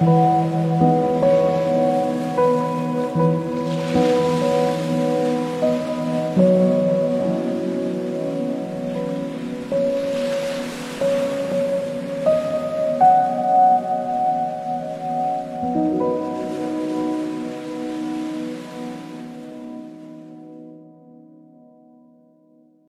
Thank.